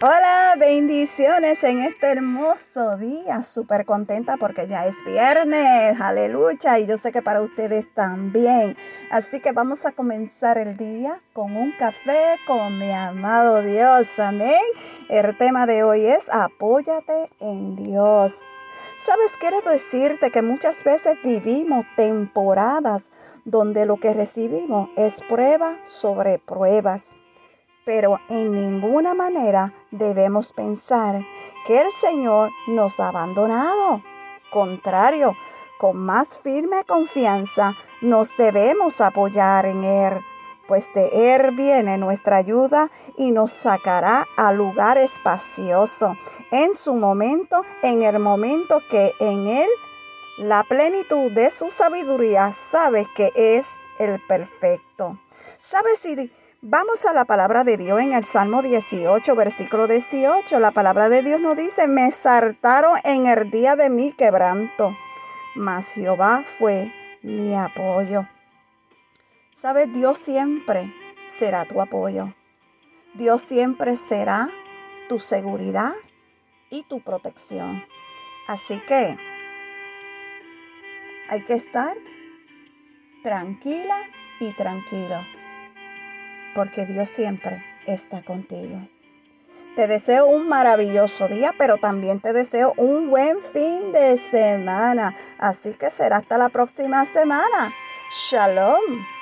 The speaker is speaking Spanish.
Hola, bendiciones en este hermoso día. Súper contenta porque ya es viernes. Aleluya. Y yo sé que para ustedes también. Así que vamos a comenzar el día con un café con mi amado Dios. Amén. El tema de hoy es apóyate en Dios. Sabes, quiero decirte que muchas veces vivimos temporadas donde lo que recibimos es prueba sobre pruebas pero en ninguna manera debemos pensar que el Señor nos ha abandonado. Contrario, con más firme confianza nos debemos apoyar en Él, pues de Él viene nuestra ayuda y nos sacará a lugar espacioso en su momento, en el momento que en Él la plenitud de su sabiduría sabe que es el perfecto. ¿Sabes si Vamos a la palabra de Dios en el Salmo 18, versículo 18. La palabra de Dios nos dice, me saltaron en el día de mi quebranto, mas Jehová fue mi apoyo. ¿Sabes? Dios siempre será tu apoyo. Dios siempre será tu seguridad y tu protección. Así que hay que estar tranquila y tranquilo porque Dios siempre está contigo. Te deseo un maravilloso día, pero también te deseo un buen fin de semana. Así que será hasta la próxima semana. Shalom.